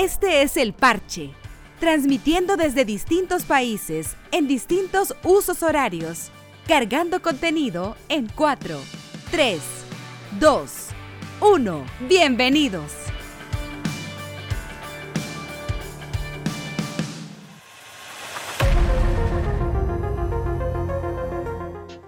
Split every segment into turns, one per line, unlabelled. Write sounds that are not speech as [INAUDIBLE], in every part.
Este es el parche, transmitiendo desde distintos países, en distintos usos horarios, cargando contenido en 4, 3, 2, 1. Bienvenidos.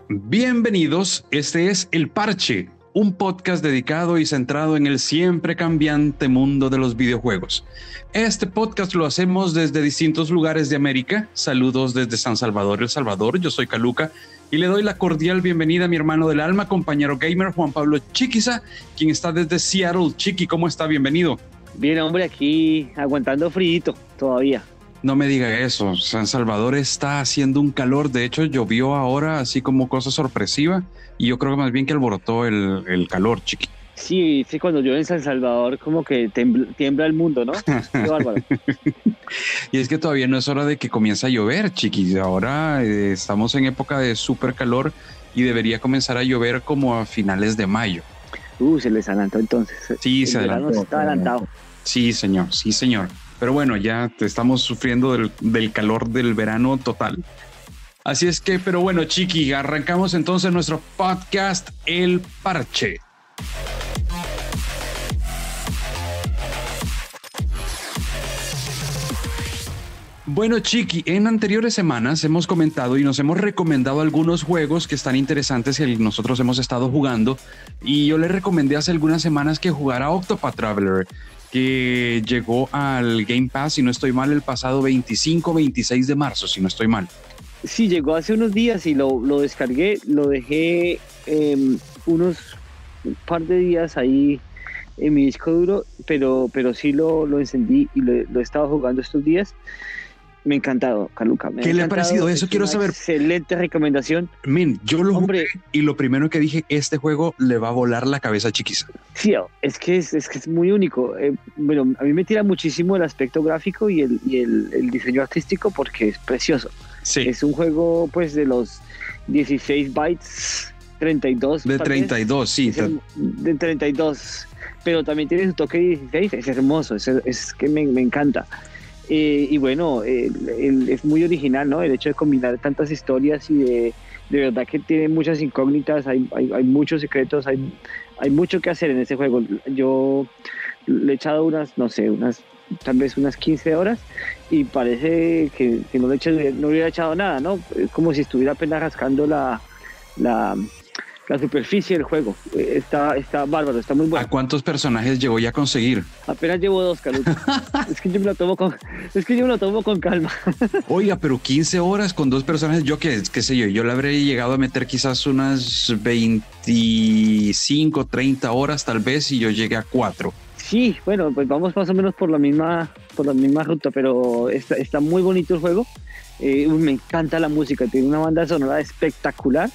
Bienvenidos, este es El Parche, un podcast dedicado y centrado en el siempre cambiante mundo de los videojuegos. Este podcast lo hacemos desde distintos lugares de América. Saludos desde San Salvador, El Salvador. Yo soy Caluca y le doy la cordial bienvenida a mi hermano del alma, compañero gamer Juan Pablo Chiquiza, quien está desde Seattle. Chiqui, ¿cómo está? Bienvenido.
Bien, hombre, aquí aguantando frío todavía.
No me diga eso. San Salvador está haciendo un calor. De hecho, llovió ahora así como cosa sorpresiva. Y yo creo que más bien que alborotó el, el calor, chiqui.
Sí, sí, cuando llueve en San Salvador como que tiembla, el mundo, ¿no? Qué bárbaro. [LAUGHS]
y es que todavía no es hora de que comience a llover, chiqui. Ahora eh, estamos en época de súper calor y debería comenzar a llover como a finales de mayo.
Uh, se les adelantó entonces.
Sí, se adelantó.
Está adelantado.
Sí, señor, sí, señor. Pero bueno, ya estamos sufriendo del, calor del verano total. Así es que, pero bueno, Chiqui, arrancamos entonces nuestro podcast El Parche. Bueno, Chiqui, en anteriores semanas hemos comentado y nos hemos recomendado algunos juegos que están interesantes y nosotros hemos estado jugando. Y yo le recomendé hace algunas semanas que jugara Octopath Traveler, que llegó al Game Pass, si no estoy mal, el pasado 25, 26 de marzo, si no estoy mal.
Sí, llegó hace unos días y lo, lo descargué, lo dejé eh, unos un par de días ahí en mi disco duro, pero, pero sí lo, lo encendí y lo, lo he estado jugando estos días. Me ha encantado, Caluca.
¿Qué le ha parecido eso? Quiero saber.
Excelente recomendación.
Min, yo lo Hombre, y lo primero que dije, este juego le va a volar la cabeza chiquisa.
Sí, es que es, es, que es muy único. Eh, bueno, a mí me tira muchísimo el aspecto gráfico y el, y el, el diseño artístico porque es precioso.
Sí.
Es un juego pues de los 16 bytes, 32.
De 32, sí.
Es de 32. Pero también tiene su toque 16, es hermoso, es, es que me, me encanta. Eh, y bueno, es muy original, ¿no? El hecho de combinar tantas historias y de, de verdad que tiene muchas incógnitas, hay, hay, muchos secretos, hay, hay mucho que hacer en ese juego. Yo le he echado unas, no sé, unas tal vez unas 15 horas y parece que, que no, le eché, no hubiera echado nada, ¿no? Es como si estuviera apenas rascando la, la superficie del juego. Está, está bárbaro, está muy bueno.
¿A cuántos personajes llegó ya a conseguir?
Apenas llevo dos, Caluto. [LAUGHS] es que yo me lo tomo con, es que yo me lo tomo con calma. [LAUGHS]
Oiga, pero 15 horas con dos personajes, yo qué, qué sé yo, yo le habré llegado a meter quizás unas 25, 30 horas tal vez y yo llegué a cuatro.
Sí, bueno, pues vamos más o menos por la misma, por la misma ruta, pero está, está muy bonito el juego. Eh, me encanta la música, tiene una banda sonora espectacular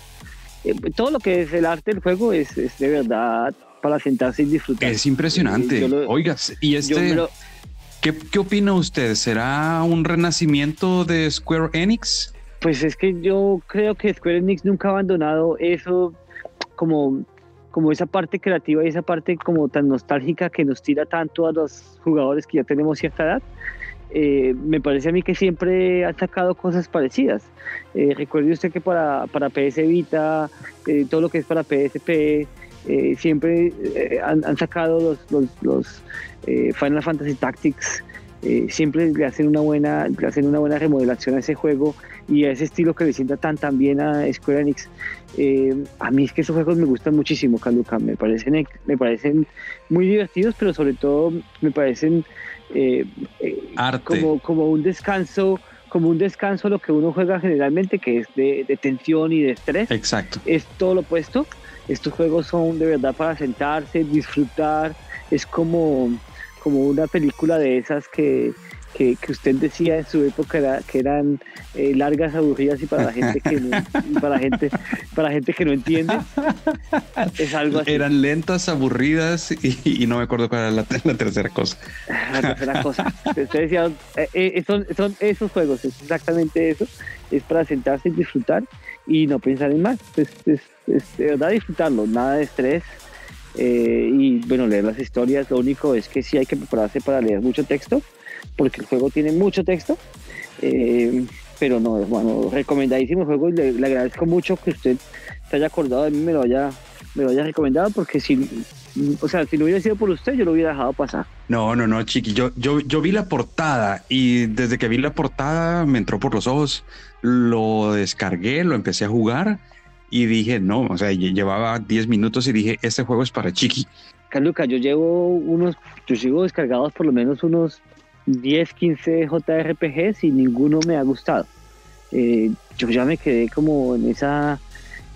todo lo que es el arte del juego es, es, de verdad para sentarse y disfrutar.
Es impresionante. Lo, Oiga, y este, lo, ¿qué, ¿qué, opina usted? ¿Será un renacimiento de Square Enix?
Pues es que yo creo que Square Enix nunca ha abandonado eso como, como esa parte creativa y esa parte como tan nostálgica que nos tira tanto a los jugadores que ya tenemos cierta edad. Eh, me parece a mí que siempre han sacado cosas parecidas. Eh, recuerde usted que para, para PS Vita, eh, todo lo que es para PSP, siempre han, han, sacado los, Final Fantasy Tactics. siempre le hacen una buena le hacen una buena remodelación a ese juego y a ese estilo que le sienta tan tan bien a Square Enix a mí es que esos juegos me gustan muchísimo Caluca me parecen me parecen muy divertidos pero sobre todo me parecen eh,
Arte.
Como, como un descanso, como un descanso lo que uno juega generalmente, que es de, de, tensión y de estrés.
Exacto.
Es todo lo opuesto. Estos juegos son de verdad para sentarse, disfrutar. Es como, como una película de esas que, que, que, usted decía en su época era, que eran eh, largas, aburridas y para la gente que no, para gente para gente que no entiende es algo así.
Eran lentas, aburridas y, y no me acuerdo cuál era la, la, tercera cosa.
La tercera cosa. Usted decía, eh, eh, son, son esos juegos, es exactamente eso. Es para sentarse y disfrutar y no pensar en más. Es, es, es de verdad disfrutarlo, nada de estrés. eh, y bueno, leer las historias. Lo único es que sí hay que prepararse para leer mucho texto, porque el juego tiene mucho texto. Eh, pero no, bueno, recomendadísimo el juego y le, agradezco mucho que usted se haya acordado de mí, me lo haya, me lo haya recomendado, porque si, o sea, si no hubiera sido por usted, yo lo hubiera dejado pasar.
No, no, no, chiqui, yo, yo, yo vi la portada y desde que vi la portada me entró por los ojos, lo descargué, lo empecé a jugar y dije, no, o sea, llevaba 10 minutos y dije, este juego es para Chiqui.
Carluca, yo llevo unos, yo sigo descargados por lo menos unos 10, 15 JRPGs y ninguno me ha gustado. Eh, yo ya me quedé como en esa,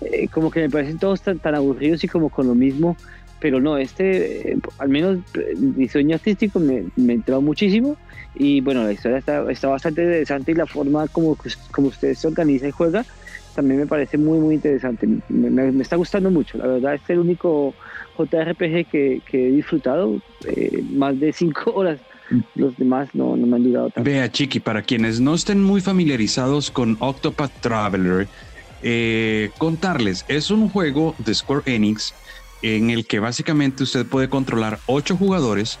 eh, como que me parecen todos tan, tan, aburridos y como con lo mismo, pero no, este, eh, al menos diseño artístico me, me entró muchísimo y bueno, la historia está, está bastante interesante y la forma como, como usted se organiza y juega también me parece muy, muy interesante. Me, está gustando mucho. La verdad, es el único JRPG que, que he disfrutado eh, más de cinco [LAUGHS] horas. Los demás no, me han.
Vea, Chiqui, para quienes no estén muy familiarizados con Octopath Traveler, eh, contarles, es un juego de Square Enix en el que básicamente usted puede controlar ocho jugadores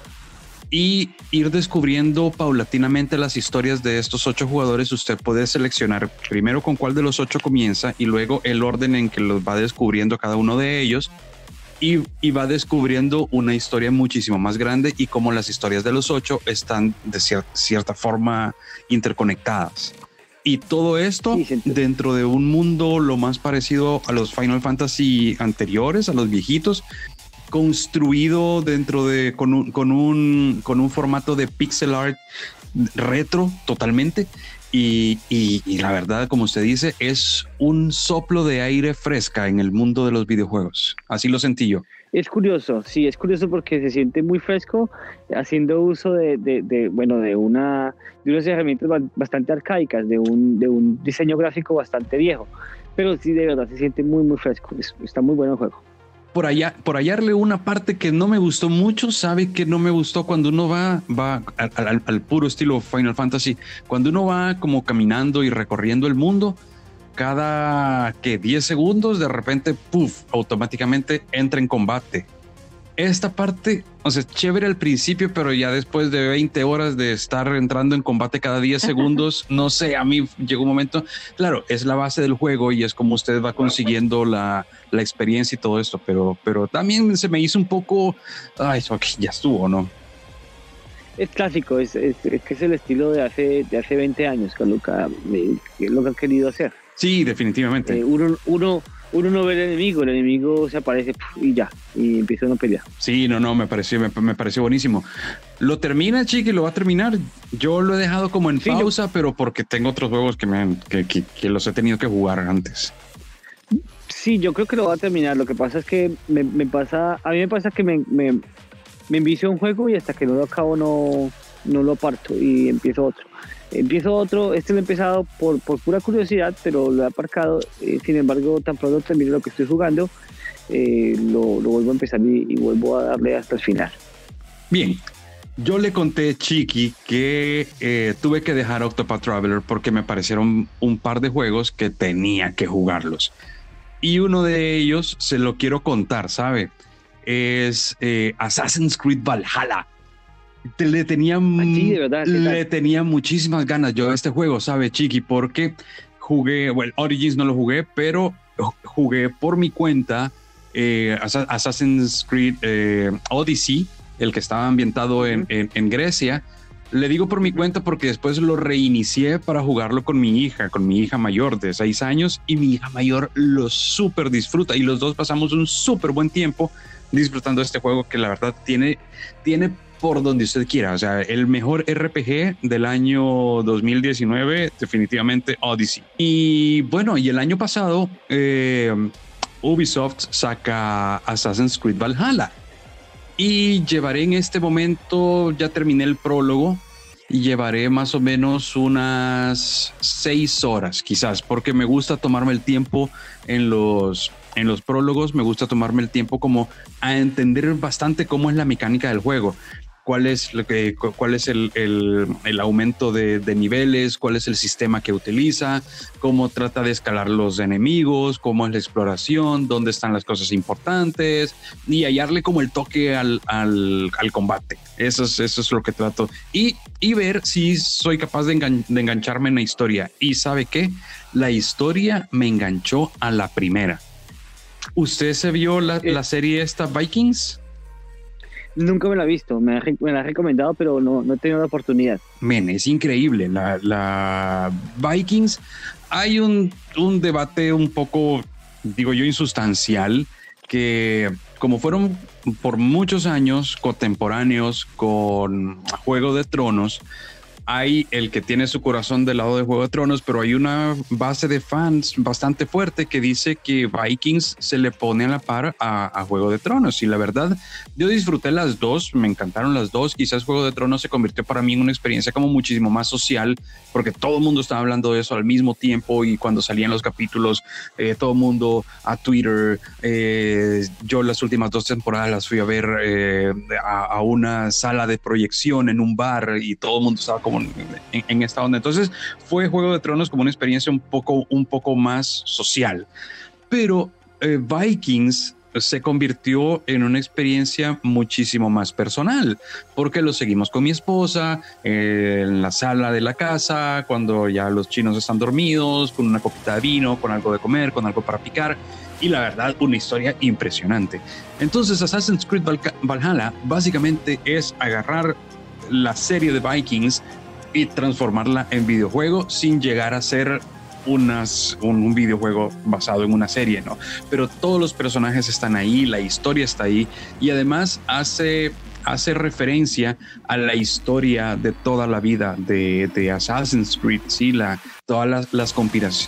y ir descubriendo paulatinamente las historias de estos ocho jugadores. Usted puede seleccionar primero con cuál de los ocho comienza y luego el orden en que los va descubriendo cada uno de ellos. Y, va descubriendo una historia muchísimo más grande y como las historias de los ocho están de cierta forma interconectadas. Y todo esto dentro de un mundo lo más parecido a los Final Fantasy anteriores, a los viejitos, construido dentro de con un, con un, con un formato de pixel art retro totalmente. Y, y, la verdad, como usted dice, es un soplo de aire fresca en el mundo de los videojuegos. Así lo sentí yo.
Es curioso, sí, es curioso porque se siente muy fresco haciendo uso de, de, bueno, de, una, de unas herramientas bastante arcaicas, de un, de un diseño gráfico bastante viejo. Pero sí, de verdad, se siente muy, muy fresco. está muy bueno el juego
por allá, por hallarle una parte que no me gustó mucho, sabe que no me gustó cuando uno va, va al, puro estilo Final Fantasy, cuando uno va como caminando y recorriendo el mundo, cada que 10 segundos de repente, puff, automáticamente entra en combate esta parte, o sea, chévere al principio, pero ya después de 20 horas de estar entrando en combate cada 10 segundos, [LAUGHS] no sé, a mí llegó un momento, claro, es la base del juego y es como usted va consiguiendo la, la experiencia y todo esto, pero, pero también se me hizo un poco, ay, ya estuvo, ¿no?
Es clásico, es, es, que es el estilo de hace, de hace 20 años que lo que, lo que han querido hacer.
Sí, definitivamente.
Eh, uno, uno, uno no ve el enemigo, el enemigo se aparece y ya, y empieza una pelea.
Sí, no, no, me pareció, me, pareció buenísimo. ¿Lo termina, Chiqui? ¿Lo va a terminar? Yo lo he dejado como en pausa, pero porque tengo otros juegos que, me, que, que, los he tenido que jugar antes.
Sí, yo creo que lo va a terminar. Lo que pasa es que me, pasa, a mí me pasa que me, me, me envicio un juego y hasta que no lo acabo no, no lo parto y empiezo otro. Empiezo otro, este lo he empezado por, por pura curiosidad, pero lo he aparcado. Eh, sin embargo, tan pronto termine lo que estoy jugando, eh, lo, lo, vuelvo a empezar y, vuelvo a darle hasta el final.
Bien, yo le conté, Chiqui, que eh, tuve que dejar Octopath Traveler porque me parecieron un par de juegos que tenía que jugarlos. Y uno de ellos se lo quiero contar, ¿sabe? Es Assassin's Creed Valhalla le tenía, le tenía muchísimas ganas yo a este juego, ¿sabe, Chiqui? Porque jugué, bueno, Origins no lo jugué, pero jugué por mi cuenta eh, Assassin's Creed eh, Odyssey, el que estaba ambientado en, en, Grecia. Le digo por mi cuenta porque después lo reinicié para jugarlo con mi hija, con mi hija mayor de seis años y mi hija mayor lo súper disfruta y los dos pasamos un súper buen tiempo disfrutando de este juego que la verdad tiene, tiene por donde usted quiera. O sea, el mejor RPG del año 2019, definitivamente Odyssey. Y bueno, y el año pasado, eh, Ubisoft saca Assassin's Creed Valhalla. Y llevaré en este momento, ya terminé el prólogo, y llevaré más o menos unas seis horas, quizás, porque me gusta tomarme el tiempo en los, en los prólogos, me gusta tomarme el tiempo como a entender bastante cómo es la mecánica del juego cuál es, lo que, cuál es el, el, aumento de, de, niveles, cuál es el sistema que utiliza, cómo trata de escalar los enemigos, cómo es la exploración, dónde están las cosas importantes y hallarle como el toque al, al, al combate. Eso es, eso es lo que trato. Y, y ver si soy capaz de, de engancharme en la historia. Y sabe qué? La historia me enganchó a la primera. ¿Usted se vio la, la serie esta Vikings?
Nunca me la he visto, me, la ha recomendado, pero no, no he tenido la oportunidad.
Men, es increíble. La, Vikings, hay un, un debate un poco, digo yo, insustancial, que como fueron por muchos años contemporáneos con Juego de Tronos, hay el que tiene su corazón del lado de Juego de Tronos, pero hay una base de fans bastante fuerte que dice que Vikings se le pone a la par a, Juego de Tronos. Y la verdad, yo disfruté las dos, me encantaron las dos. Quizás Juego de Tronos se convirtió para mí en una experiencia como muchísimo más social, porque todo el mundo estaba hablando de eso al mismo tiempo y cuando salían los capítulos, eh, todo el mundo a Twitter. Eh, yo las últimas dos temporadas las fui a ver eh, a, a una sala de proyección en un bar y todo el mundo estaba como en, esta onda. Entonces fue Juego de Tronos como una experiencia un poco, un poco más social. Pero eh, Vikings se convirtió en una experiencia muchísimo más personal, porque lo seguimos con mi esposa eh, en la sala de la casa, cuando ya los chinos están dormidos, con una copita de vino, con algo de comer, con algo para picar. Y la verdad, una historia impresionante. Entonces, Assassin's Creed Valhalla básicamente es agarrar la serie de Vikings y transformarla en videojuego sin llegar a ser unas, un, videojuego basado en una serie, ¿no? Pero todos los personajes están ahí, la historia está ahí y además hace, hace referencia a la historia de toda la vida de, de Assassin's Creed, ¿sí? La, todas las, las,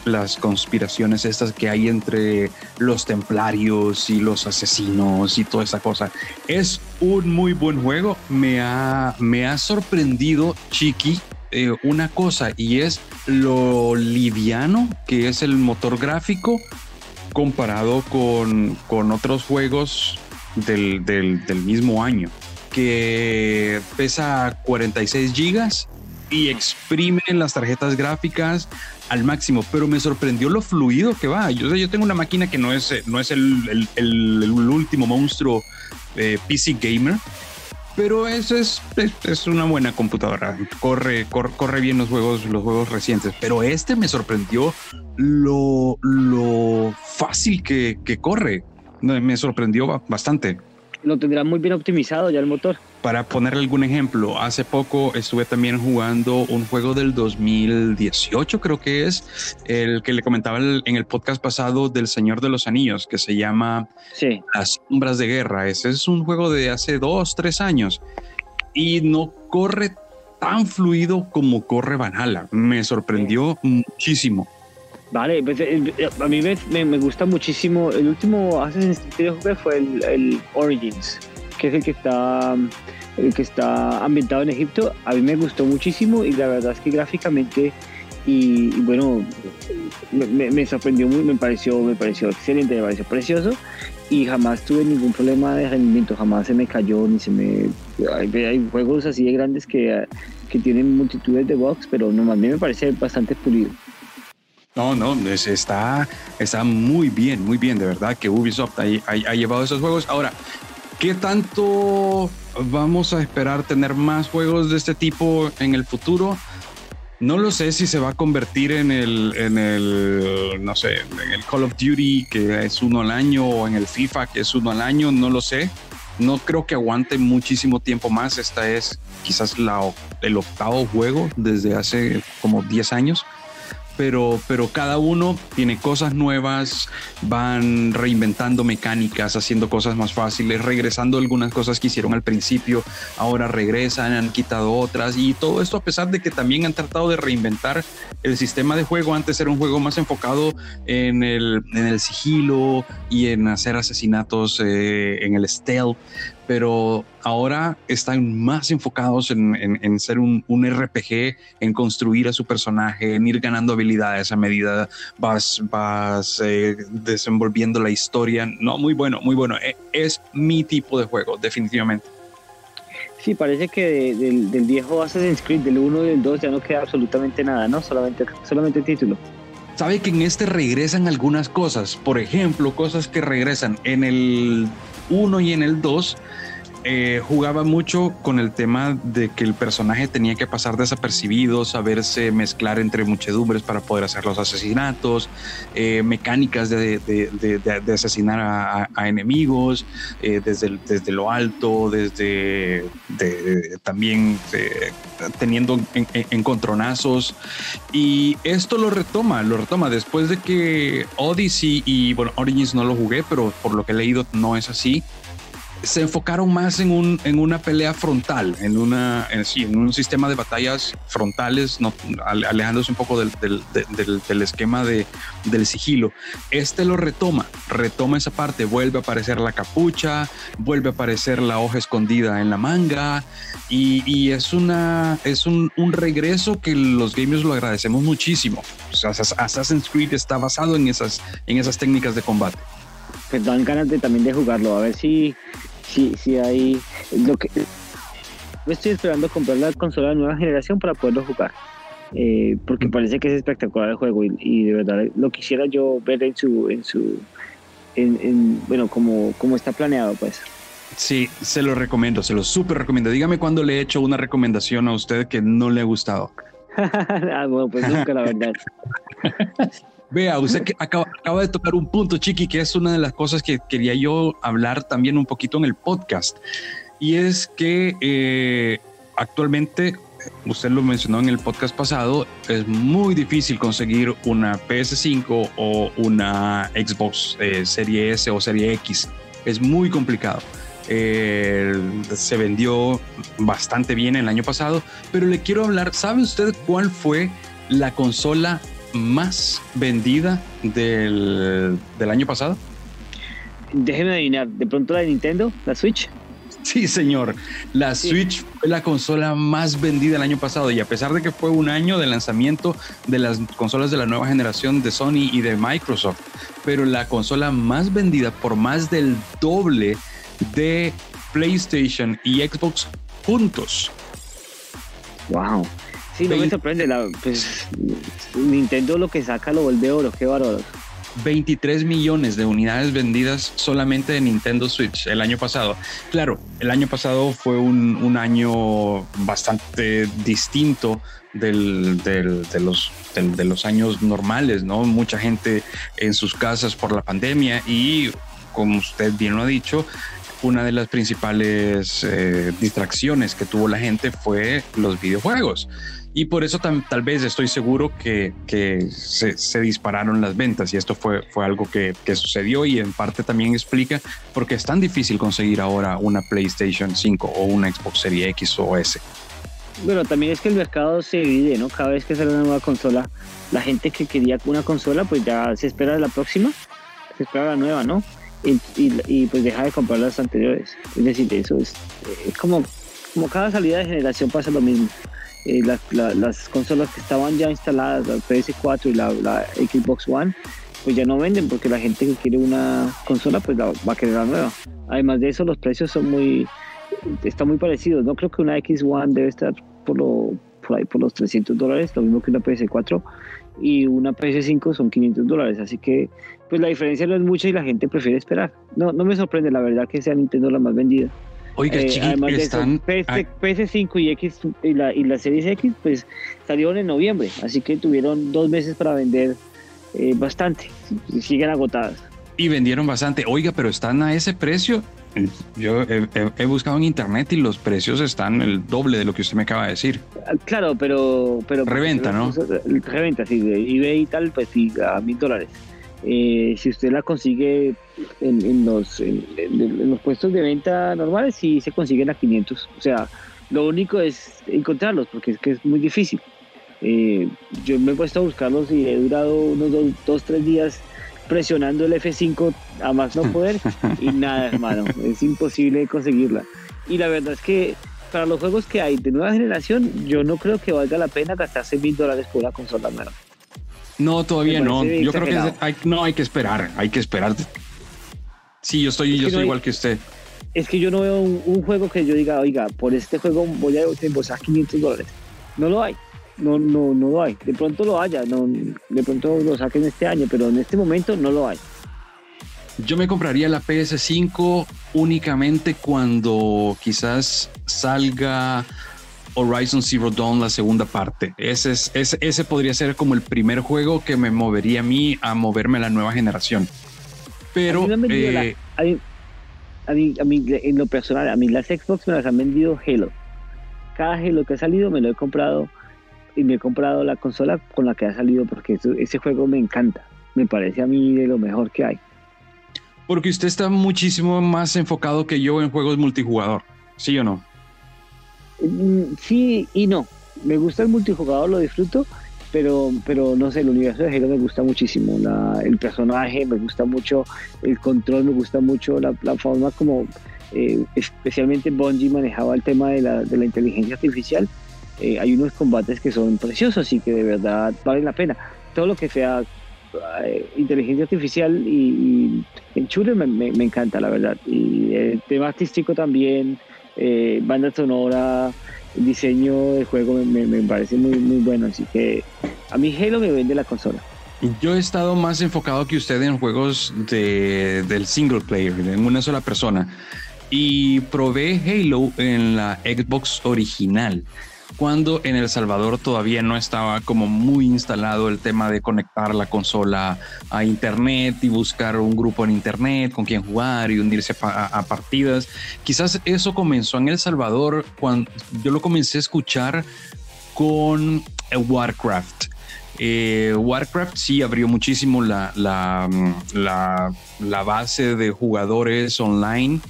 las conspiraciones estas que hay entre los templarios y los asesinos y toda esa cosa. Es un muy buen juego, me ha, me ha sorprendido Chiqui eh, una cosa y es lo liviano que es el motor gráfico comparado con, con otros juegos del, del, mismo año, que pesa 46 gigas y exprime las tarjetas gráficas al máximo, pero me sorprendió lo fluido que va. Yo, yo tengo una máquina que no es, no es el, el último monstruo eh, PC gamer, pero eso es, es, una buena computadora. Corre, corre, bien los juegos, los juegos recientes. Pero este me sorprendió lo, lo fácil que, que corre. Me sorprendió bastante
lo tendrá muy bien optimizado ya el motor.
Para ponerle algún ejemplo, hace poco estuve también jugando un juego del 2018, creo que es, el que le comentaba en el podcast pasado del Señor de los Anillos, que se llama Las Sombras de Guerra. Ese es un juego de hace dos, tres años y no corre tan fluido como corre Valhalla. Me sorprendió muchísimo.
Vale, pues, eh, eh, a mí me, gusta muchísimo. El último Assassin's Creed que fue el, Origins, que es el que está el que está ambientado en Egipto. A mí me gustó muchísimo y la verdad es que gráficamente y, bueno me, sorprendió muy, me pareció me pareció excelente, me pareció precioso y jamás tuve ningún problema de rendimiento, jamás se me cayó ni se me hay, juegos así de grandes que, que tienen multitudes de bugs, pero no, a mí me parece bastante pulido.
No, no, está, está muy bien, muy bien, de verdad que Ubisoft ha, ha, llevado esos juegos. Ahora, ¿qué tanto vamos a esperar tener más juegos de este tipo en el futuro? No lo sé si se va a convertir en el, en el, no sé, en el Call of Duty, que es uno al año, o en el FIFA, que es uno al año, no lo sé. No creo que aguante muchísimo tiempo más. Esta es quizás la, el octavo juego desde hace como 10 años pero, pero cada uno tiene cosas nuevas, van reinventando mecánicas, haciendo cosas más fáciles, regresando algunas cosas que hicieron al principio, ahora regresan, han quitado otras y todo esto a pesar de que también han tratado de reinventar el sistema de juego. Antes era un juego más enfocado en el, en el sigilo y en hacer asesinatos eh, en el stealth, pero ahora están más enfocados en, ser un, RPG, en construir a su personaje, en ir ganando habilidades a medida vas, vas eh, desenvolviendo la historia. No, muy bueno, muy bueno. E, es mi tipo de juego, definitivamente.
Sí, parece que del, del, viejo Assassin's Creed, del 1 y del 2, ya no queda absolutamente nada, ¿no? Solamente, solamente el título.
Sabe que en este regresan algunas cosas, por ejemplo, cosas que regresan en el 1 y en el 2 eh, jugaba mucho con el tema de que el personaje tenía que pasar desapercibido, saberse mezclar entre muchedumbres para poder hacer los asesinatos, eh, mecánicas de, asesinar a, enemigos eh, desde, desde lo alto, desde también teniendo encontronazos. Y esto lo retoma, lo retoma después de que Odyssey y bueno, Origins no lo jugué, pero por lo que he leído no es así se enfocaron más en, un, en una pelea frontal, en, una, en, sí, en un sistema de batallas frontales, alejándose un poco del, del, esquema de, del sigilo. Este lo retoma, retoma esa parte, vuelve a aparecer la capucha, vuelve a aparecer la hoja escondida en la manga y, es, una, es un, un, regreso que los gamers lo agradecemos muchísimo. Assassin's Creed está basado en esas, en esas técnicas de combate
pues dan ganas de, también de jugarlo, a ver si sí, sí hay lo que estoy esperando comprar la consola de nueva generación para poderlo jugar. Eh, porque parece que es espectacular el juego y, de verdad lo quisiera yo ver en su en su en, bueno como, como está planeado pues.
Sí se lo recomiendo se lo súper recomiendo. Dígame cuando le he hecho una recomendación a usted que no le ha gustado. [LAUGHS]
Ah, bueno pues nunca la verdad [LAUGHS]
Vea, usted que acaba, de tocar un punto, Chiqui, que es una de las cosas que quería yo hablar también un poquito en el podcast. Y es que eh, actualmente, usted lo mencionó en el podcast pasado, es muy difícil conseguir una PS5 o una Xbox eh, Serie S o Serie X. Es muy complicado. Eh, se vendió bastante bien el año pasado, pero le quiero hablar, ¿sabe usted cuál fue la consola más vendida del, año pasado?
Déjeme adivinar, ¿de pronto la de Nintendo, la Switch?
Sí, señor. La Switch fue la consola más vendida el año pasado y a pesar de que fue un año de lanzamiento de las consolas de la nueva generación de Sony y de Microsoft, pero la consola más vendida por más del doble de PlayStation y Xbox juntos.
Wow. Sí, no me sorprende. La, pues, Nintendo lo que saca lo vuelve oro, qué bárbaro.
23 millones de unidades vendidas solamente de Nintendo Switch el año pasado. Claro, el año pasado fue un, año bastante distinto del, de, los, de los años normales, ¿no? Mucha gente en sus casas por la pandemia y, como usted bien lo ha dicho, una de las principales eh, distracciones que tuvo la gente fue los videojuegos y por eso tal vez estoy seguro que, que se, dispararon las ventas y esto fue, fue algo que, que, sucedió y en parte también explica por qué es tan difícil conseguir ahora una PlayStation 5 o una Xbox Series X o S.
Bueno, también es que el mercado se divide, ¿no? Cada vez que sale una nueva consola, la gente que quería una consola, pues ya se espera la próxima, se espera la nueva, ¿no? Y, y, pues deja de comprar las anteriores. Es decir, eso es, es como, como cada salida de generación pasa lo mismo. Eh, las consolas que estaban ya instaladas, la PS4 y la, Xbox One, pues ya no venden porque la gente que quiere una consola pues va a querer la nueva. Además de eso, los precios son muy, están muy parecidos. No creo que una X One debe estar por, lo, por ahí por los 300 dólares, lo mismo que una PS4 y una PS5 son 500 dólares. Así que pues la diferencia no es mucha y la gente prefiere esperar. No, no me sorprende la verdad que sea Nintendo la más vendida.
Oiga, eh, además están...
PS, 5 y X y la, y la Series X pues salieron en noviembre, así que tuvieron dos meses para vender eh, bastante, siguen agotadas.
Y vendieron bastante. Oiga, pero están a ese precio. Yo he, buscado en internet y los precios están el doble de lo que usted me acaba de decir.
Ah, claro, pero... pero
reventa, ¿no?
Reventa, sí, de eBay y tal, pues sí, a mil dólares. Eh, si usted la consigue en, los, en, los puestos de venta normales, sí se consiguen a 500. O sea, lo único es encontrarlos, porque es que es muy difícil. Eh, yo me he puesto a buscarlos y he durado unos dos, dos, tres días presionando el F5 a más no poder y [LAUGHS] nada, hermano, es imposible conseguirla. Y la verdad es que para los juegos que hay de nueva generación, yo no creo que valga la pena gastarse mil dólares por una consola nueva.
No, todavía no. Yo creo que hay, no hay que esperar, hay que esperar. Sí, yo estoy, yo soy igual que usted.
es que yo no veo un, juego que yo diga, oiga, por este juego voy a desembolsar 500 dólares. No lo hay. No, no, no lo hay. De pronto lo haya, no, de pronto lo saquen este año, pero en este momento no lo hay.
Yo me compraría la PS5 únicamente cuando quizás salga Horizon Zero Dawn, la segunda parte. Ese, es, ese, ese podría ser como el primer juego que me movería a mí a moverme a la nueva generación. Pero...
Eh, a, mí, a, mí, en lo personal, a mí las Xbox me las han vendido Halo. Cada Halo que ha salido me lo he comprado y me he comprado la consola con la que ha salido porque ese juego me encanta. Me parece a mí de lo mejor que hay.
Porque usted está muchísimo más enfocado que yo en juegos multijugador, ¿sí o no?
Mm, sí y no. Me gusta el multijugador, lo disfruto, pero, pero no sé, el universo de Halo me gusta muchísimo. el personaje me gusta mucho, el control me gusta mucho, la, forma como eh, especialmente Bungie manejaba el tema de la, de la inteligencia artificial. Eh, hay unos combates que son preciosos y que de verdad valen la pena. Todo lo que sea eh, inteligencia artificial y, en shooter me, me, encanta, la verdad. Y el tema artístico también, eh, banda sonora, diseño de juego me, parece muy, muy bueno. Así que a mí Halo me vende la consola.
Yo he estado más enfocado que usted en juegos de, del single player, en una sola persona. Y probé Halo en la Xbox original cuando en El Salvador todavía no estaba como muy instalado el tema de conectar la consola a internet y buscar un grupo en internet con quien jugar y unirse a, partidas. Quizás eso comenzó en El Salvador cuando yo lo comencé a escuchar con Warcraft. Eh, Warcraft sí abrió muchísimo la, la, la, la base de jugadores online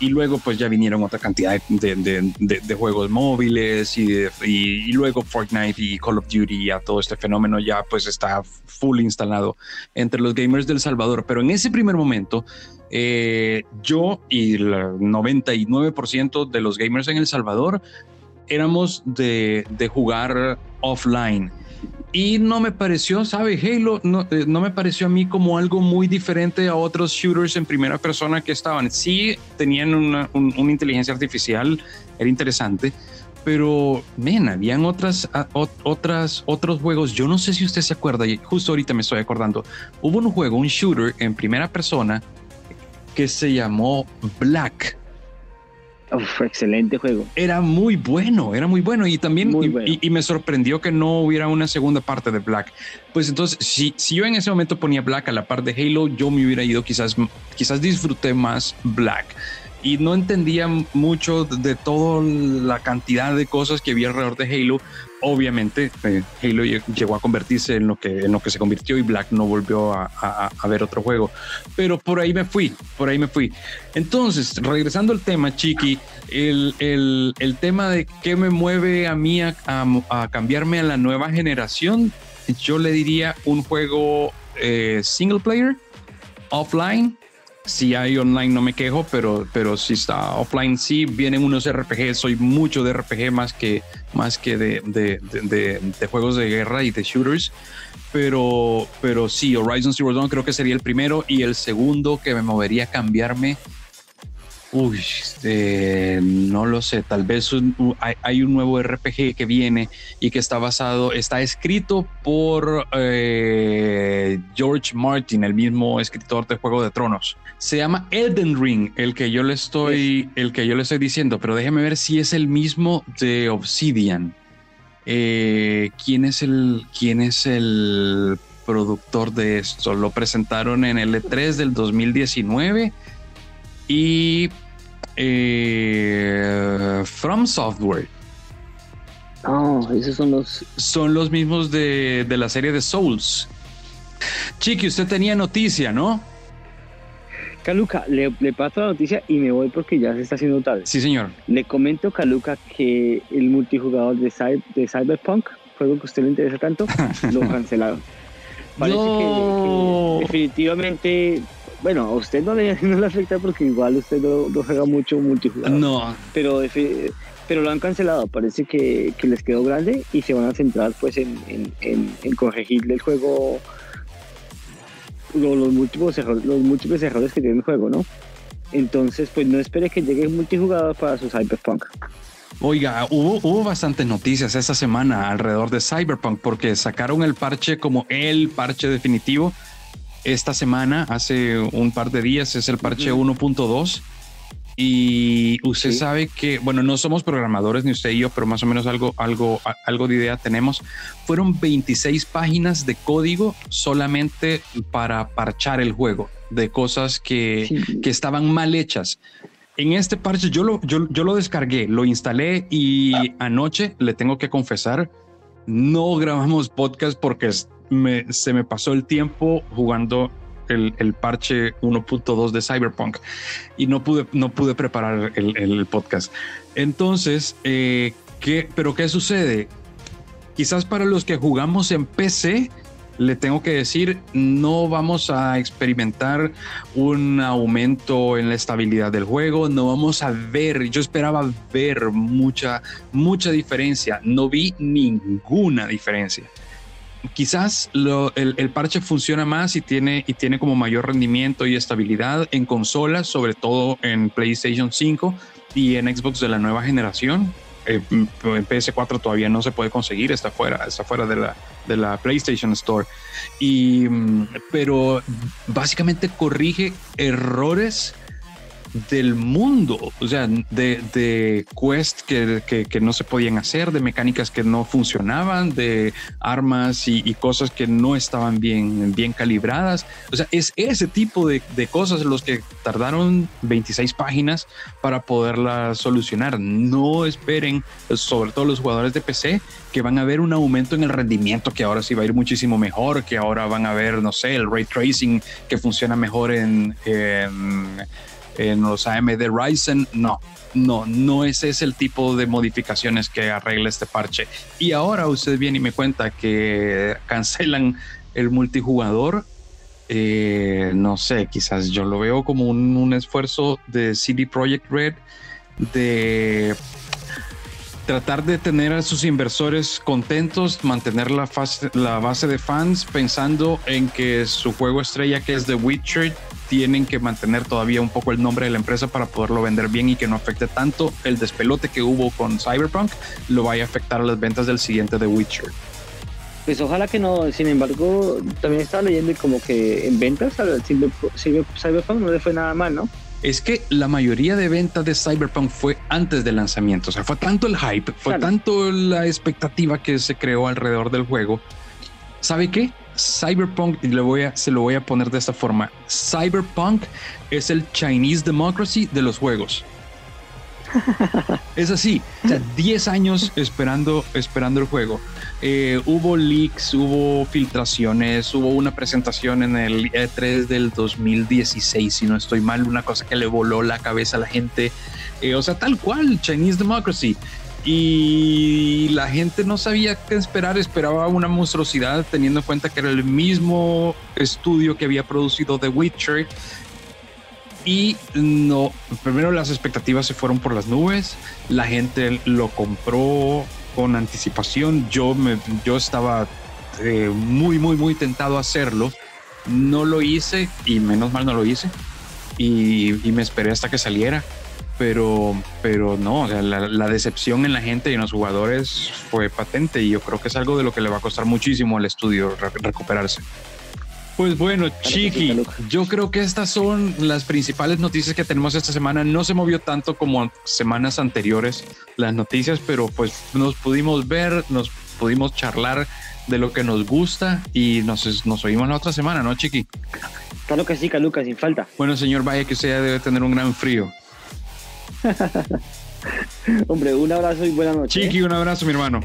y luego pues ya vinieron otra cantidad de, juegos móviles y, y, luego Fortnite y Call of Duty ya todo este fenómeno ya pues está full instalado entre los gamers del Salvador. Pero en ese primer momento eh, yo y el 99% de los gamers en El Salvador éramos de, de jugar offline y no me pareció, ¿sabe? Halo no, eh, no, me pareció a mí como algo muy diferente a otros shooters en primera persona que estaban. Sí, tenían una, una inteligencia artificial, era interesante, pero, men, habían otras, otras, otros juegos. Yo no sé si usted se acuerda, y justo ahorita me estoy acordando. Hubo un juego, un shooter en primera persona que se llamó Black
excelente juego.
Era muy bueno, era muy bueno y también Y, me sorprendió que no hubiera una segunda parte de Black. Pues entonces, si, si yo en ese momento ponía Black a la par de Halo, yo me hubiera ido quizás, quizás disfruté más Black y no entendía mucho de toda la cantidad de cosas que había alrededor de Halo. Obviamente, eh, Halo llegó a convertirse en lo, que, en lo que se convirtió y Black no volvió a, a, ver otro juego. Pero por ahí me fui, por ahí me fui. Entonces, regresando al tema, Chiqui, el, el, el tema de qué me mueve a mí a, cambiarme a la nueva generación, yo le diría un juego eh, single player, offline, si hay online no me quejo, pero, pero si está offline. Sí, vienen unos RPG, soy mucho de RPG más que, más que de, de, juegos de guerra y de shooters, pero, pero sí, Horizon Zero Dawn creo que sería el primero y el segundo que me movería a cambiarme Uy, eh, no lo sé, tal vez hay, un nuevo RPG que viene y que está basado, está escrito por eh, George Martin, el mismo escritor de Juego de Tronos. Se llama Elden Ring, el que yo le estoy, el que yo le estoy diciendo, pero déjeme ver si es el mismo de Obsidian. Eh, ¿Quién es el, quién es el productor de esto? Lo presentaron en el E3 del 2019 y eh, From Software.
Oh, esos son los.
Son los mismos de, la serie de Souls. Chiqui, usted tenía noticia, ¿no?
Caluca, le, paso la noticia y me voy porque ya se está haciendo tarde.
Sí, señor.
Le comento, Caluca, que el multijugador de, de Cyberpunk, juego que a usted le interesa tanto, [LAUGHS] lo cancelaron. Parece que, definitivamente bueno, a usted no le, [LAUGHS] no le afecta porque igual usted no, juega mucho multijugador.
No.
Pero, pero lo han cancelado. Parece que, que, les quedó grande y se van a centrar pues en, en, en, corregirle el juego. Los, múltiples errores, los múltiples errores que tiene el juego, ¿no? Entonces, pues no espere que llegue multijugador para su Cyberpunk.
Oiga, hubo, hubo bastantes noticias esta semana alrededor de Cyberpunk porque sacaron el parche como el parche definitivo. Esta semana, hace un par de días, es el parche 1.2. Y usted sabe que, bueno, no somos programadores ni usted y yo, pero más o menos algo, algo, algo de idea tenemos. Fueron 26 páginas de código solamente para parchar el juego de cosas que, que estaban mal hechas. En este parche yo lo, yo, yo lo descargué, lo instalé y anoche le tengo que confesar, no grabamos podcast porque se me pasó el tiempo jugando el, el parche 1.2 de Cyberpunk y no pude, no pude preparar el, el podcast. Entonces, eh, ¿qué, pero ¿qué sucede? Quizás para los que jugamos en PC, le tengo que decir, no vamos a experimentar un aumento en la estabilidad del juego, no vamos a ver, yo esperaba ver mucha, mucha diferencia, no vi ninguna diferencia. Quizás el, parche funciona más y tiene, y tiene como mayor rendimiento y estabilidad en consolas, sobre todo en PlayStation 5 y en Xbox de la nueva generación. Eh, en PS4 todavía no se puede conseguir, está fuera, está fuera de la, de la PlayStation Store. Y, mm, pero básicamente corrige errores del mundo, o sea, de, de quest que, que, no se podían hacer, de mecánicas que no funcionaban, de armas y, cosas que no estaban bien, bien calibradas. O sea, es ese tipo de, de, cosas los que tardaron 26 páginas para poderlas solucionar. No esperen, sobre todo los jugadores de PC, que van a ver un aumento en el rendimiento, que ahora sí va a ir muchísimo mejor, que ahora van a ver, no sé, el ray tracing que funciona mejor en en los AMD Ryzen, no, no, no ese es el tipo de modificaciones que arregla este parche. Y ahora usted viene y me cuenta que cancelan el multijugador. Eh, no sé, quizás yo lo veo como un, esfuerzo de CD Projekt Red de tratar de tener a sus inversores contentos, mantener la, la base de fans pensando en que su juego estrella que es The Witcher tienen que mantener todavía un poco el nombre de la empresa para poderlo vender bien y que no afecte tanto el despelote que hubo con Cyberpunk, lo vaya a afectar a las ventas del siguiente The Witcher.
Pues ojalá que no, sin embargo, también estaba leyendo como que en ventas Cyberpunk no le fue nada mal, ¿no?
es que la mayoría de ventas de Cyberpunk fue antes del lanzamiento. O sea, fue tanto el hype, fue tanto la expectativa que se creó alrededor del juego. ¿Sabe qué? Cyberpunk, y le voy a, se lo voy a poner de esta forma, Cyberpunk es el Chinese Democracy de los juegos. es así, o sea, 10 años esperando, esperando el juego. Eh, hubo leaks, hubo filtraciones, hubo una presentación en el E3 del 2016, si no estoy mal, una cosa que le voló la cabeza a la gente. Eh, o sea, tal cual, Chinese Democracy y la gente no sabía qué esperar, esperaba una monstruosidad teniendo en cuenta que era el mismo estudio que había producido The Witcher. Y no, primero las expectativas se fueron por las nubes, la gente lo compró con anticipación, yo, me, yo estaba eh, muy, muy, muy tentado a hacerlo, no lo hice y menos mal no lo hice y me esperé hasta que saliera pero, pero no, la, decepción en la gente y en los jugadores fue patente y yo creo que es algo de lo que le va a costar muchísimo al estudio recuperarse. Pues bueno, Chiqui, yo creo que estas son las principales noticias que tenemos esta semana. No se movió tanto como semanas anteriores las noticias, pero pues nos pudimos ver, nos pudimos charlar de lo que nos gusta y nos, nos oímos la otra semana, ¿no, Chiqui?
Claro que sí, Caluca, sin falta.
Bueno, señor, vaya que usted debe tener un gran frío. [LAUGHS]
Hombre, un abrazo y buena noche.
Chiqui, ¿eh? un abrazo, mi hermano.